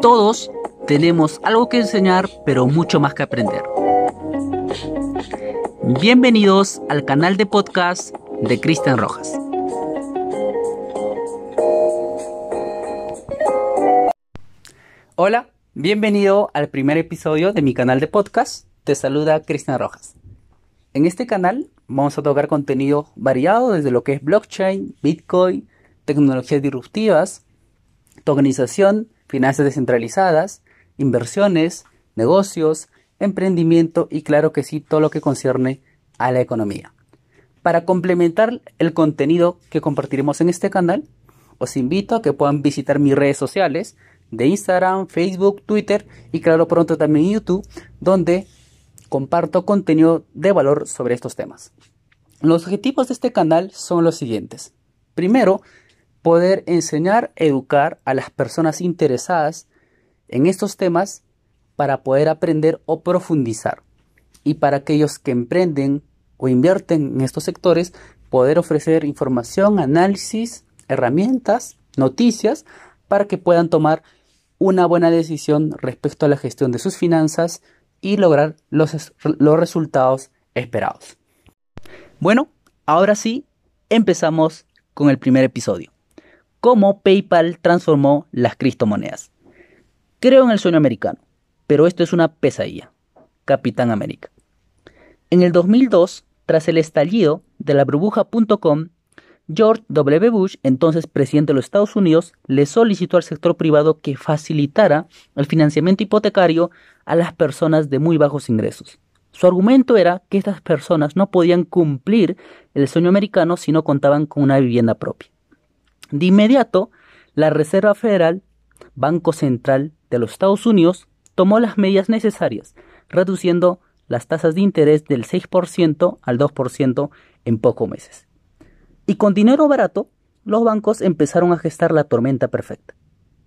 Todos tenemos algo que enseñar, pero mucho más que aprender. Bienvenidos al canal de podcast de Cristian Rojas. Hola, bienvenido al primer episodio de mi canal de podcast. Te saluda Cristian Rojas. En este canal vamos a tocar contenido variado desde lo que es blockchain, bitcoin, tecnologías disruptivas, tokenización, finanzas descentralizadas, inversiones, negocios, emprendimiento y claro que sí, todo lo que concierne a la economía. Para complementar el contenido que compartiremos en este canal, os invito a que puedan visitar mis redes sociales de Instagram, Facebook, Twitter y claro pronto también YouTube, donde comparto contenido de valor sobre estos temas. Los objetivos de este canal son los siguientes. Primero, poder enseñar, educar a las personas interesadas en estos temas para poder aprender o profundizar. Y para aquellos que emprenden o invierten en estos sectores, poder ofrecer información, análisis, herramientas, noticias para que puedan tomar una buena decisión respecto a la gestión de sus finanzas y lograr los, los resultados esperados. Bueno, ahora sí, empezamos con el primer episodio. Cómo PayPal transformó las criptomonedas. Creo en el sueño americano, pero esto es una pesadilla. Capitán América. En el 2002, tras el estallido de la burbuja.com, George W. Bush, entonces presidente de los Estados Unidos, le solicitó al sector privado que facilitara el financiamiento hipotecario a las personas de muy bajos ingresos. Su argumento era que estas personas no podían cumplir el sueño americano si no contaban con una vivienda propia. De inmediato, la Reserva Federal, Banco Central de los Estados Unidos, tomó las medidas necesarias, reduciendo las tasas de interés del 6% al 2% en pocos meses. Y con dinero barato, los bancos empezaron a gestar la tormenta perfecta.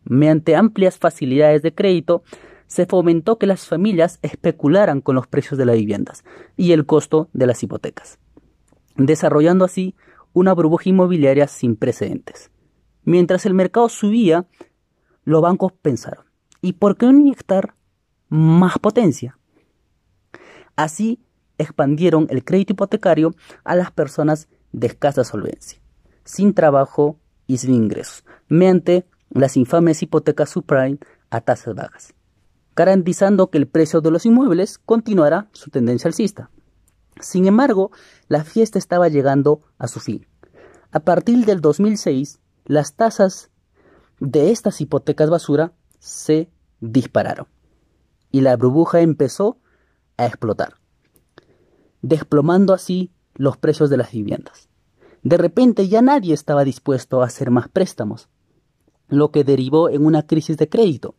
Mediante amplias facilidades de crédito, se fomentó que las familias especularan con los precios de las viviendas y el costo de las hipotecas, desarrollando así una burbuja inmobiliaria sin precedentes. Mientras el mercado subía, los bancos pensaron, ¿y por qué no inyectar más potencia? Así expandieron el crédito hipotecario a las personas de escasa solvencia, sin trabajo y sin ingresos, mediante las infames hipotecas subprime a tasas bajas, garantizando que el precio de los inmuebles continuará su tendencia alcista. Sin embargo, la fiesta estaba llegando a su fin. A partir del 2006, las tasas de estas hipotecas basura se dispararon y la burbuja empezó a explotar, desplomando así los precios de las viviendas. De repente ya nadie estaba dispuesto a hacer más préstamos, lo que derivó en una crisis de crédito.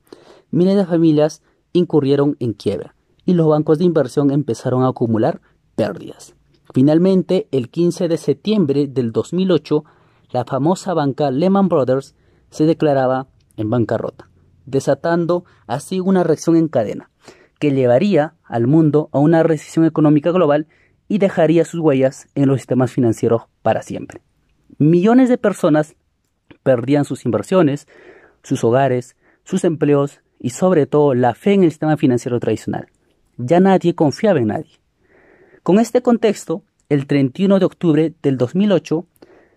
Miles de familias incurrieron en quiebra y los bancos de inversión empezaron a acumular pérdidas. Finalmente, el 15 de septiembre del 2008, la famosa banca Lehman Brothers se declaraba en bancarrota, desatando así una reacción en cadena que llevaría al mundo a una recesión económica global y dejaría sus huellas en los sistemas financieros para siempre. Millones de personas perdían sus inversiones, sus hogares, sus empleos y sobre todo la fe en el sistema financiero tradicional. Ya nadie confiaba en nadie. Con este contexto, el 31 de octubre del 2008,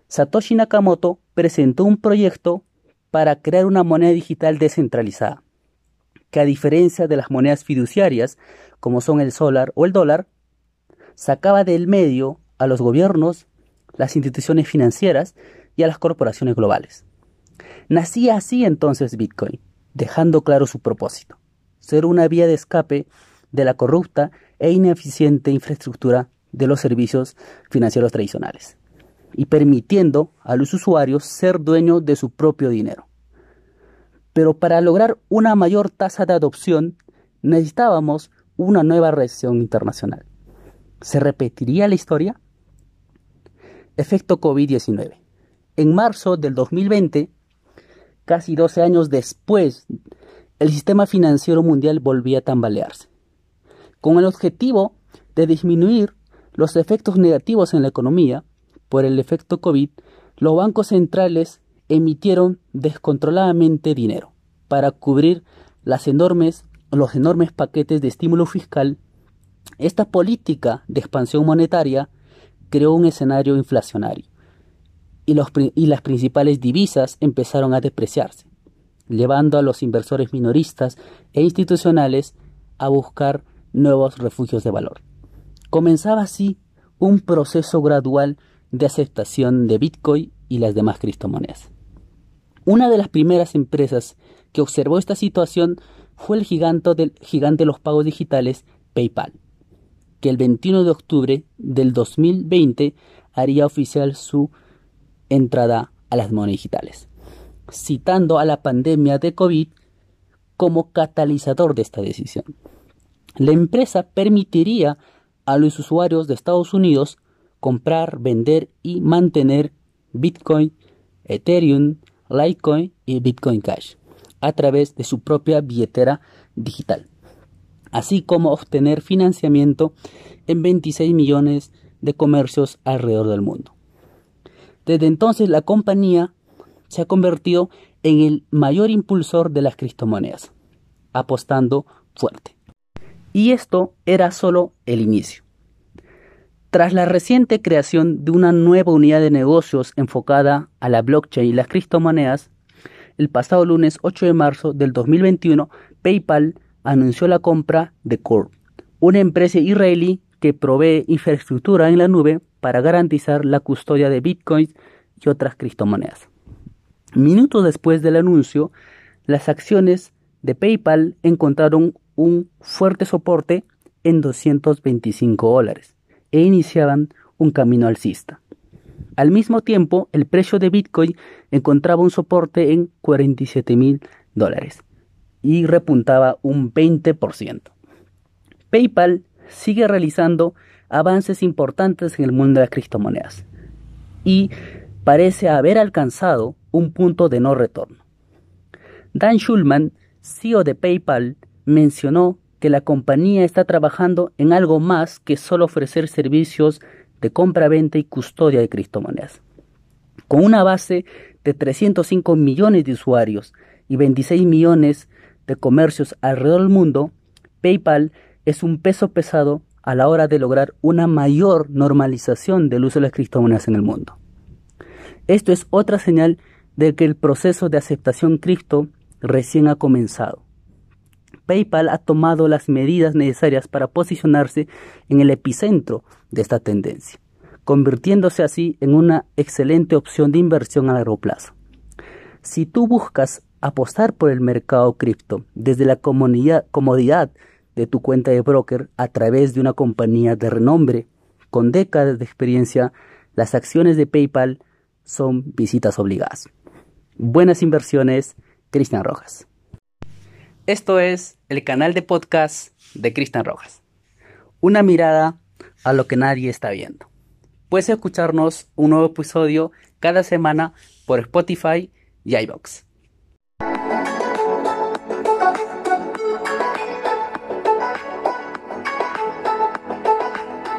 Satoshi Nakamoto presentó un proyecto para crear una moneda digital descentralizada, que a diferencia de las monedas fiduciarias, como son el solar o el dólar, sacaba del medio a los gobiernos, las instituciones financieras y a las corporaciones globales. Nacía así entonces Bitcoin, dejando claro su propósito, ser una vía de escape de la corrupta e ineficiente infraestructura de los servicios financieros tradicionales y permitiendo a los usuarios ser dueños de su propio dinero. Pero para lograr una mayor tasa de adopción necesitábamos una nueva reacción internacional. ¿Se repetiría la historia? Efecto COVID-19. En marzo del 2020, casi 12 años después, el sistema financiero mundial volvía a tambalearse, con el objetivo de disminuir los efectos negativos en la economía por el efecto COVID, los bancos centrales emitieron descontroladamente dinero para cubrir los enormes paquetes de estímulo fiscal. Esta política de expansión monetaria creó un escenario inflacionario y, las principales divisas empezaron a depreciarse, llevando a los inversores minoristas e institucionales a buscar nuevos refugios de valor. Comenzaba así un proceso gradual de aceptación de Bitcoin y las demás criptomonedas. Una de las primeras empresas que observó esta situación fue el gigante de los pagos digitales PayPal, que el 21 de octubre del 2020 haría oficial su entrada a las monedas digitales, citando a la pandemia de COVID como catalizador de esta decisión. La empresa permitiría a los usuarios de Estados Unidos comprar, vender y mantener Bitcoin, Ethereum, Litecoin y Bitcoin Cash a través de su propia billetera digital, así como obtener financiamiento en 26 millones de comercios alrededor del mundo. Desde entonces la compañía se ha convertido en el mayor impulsor de las criptomonedas, apostando fuerte. Y esto era solo el inicio. Tras la reciente creación de una nueva unidad de negocios enfocada a la blockchain y las criptomonedas, el pasado lunes 8 de marzo del 2021, PayPal anunció la compra de Core, una empresa israelí que provee infraestructura en la nube para garantizar la custodia de bitcoins y otras criptomonedas. Minutos después del anuncio, las acciones de PayPal encontraron un fuerte soporte en 225 dólares e iniciaban un camino alcista. Al mismo tiempo, el precio de Bitcoin encontraba un soporte en 47 mil dólares y repuntaba un 20%. PayPal sigue realizando avances importantes en el mundo de las criptomonedas y parece haber alcanzado un punto de no retorno. Dan Schulman, CEO de PayPal, mencionó la compañía está trabajando en algo más que solo ofrecer servicios de compra, venta y custodia de criptomonedas. Con una base de 305 millones de usuarios y 26 millones de comercios alrededor del mundo, PayPal es un peso pesado a la hora de lograr una mayor normalización del uso de las criptomonedas en el mundo. Esto es otra señal de que el proceso de aceptación cripto recién ha comenzado PayPal ha tomado las medidas necesarias para posicionarse en el epicentro de esta tendencia, convirtiéndose así en una excelente opción de inversión a largo plazo. Si tú buscas apostar por el mercado cripto desde la comodidad de tu cuenta de broker a través de una compañía de renombre con décadas de experiencia, las acciones de PayPal son visitas obligadas. Buenas inversiones, Cristian Rojas. Esto es el canal de podcast de Cristian Rojas. Una mirada a lo que nadie está viendo. Puedes escucharnos un nuevo episodio cada semana por Spotify y iBox.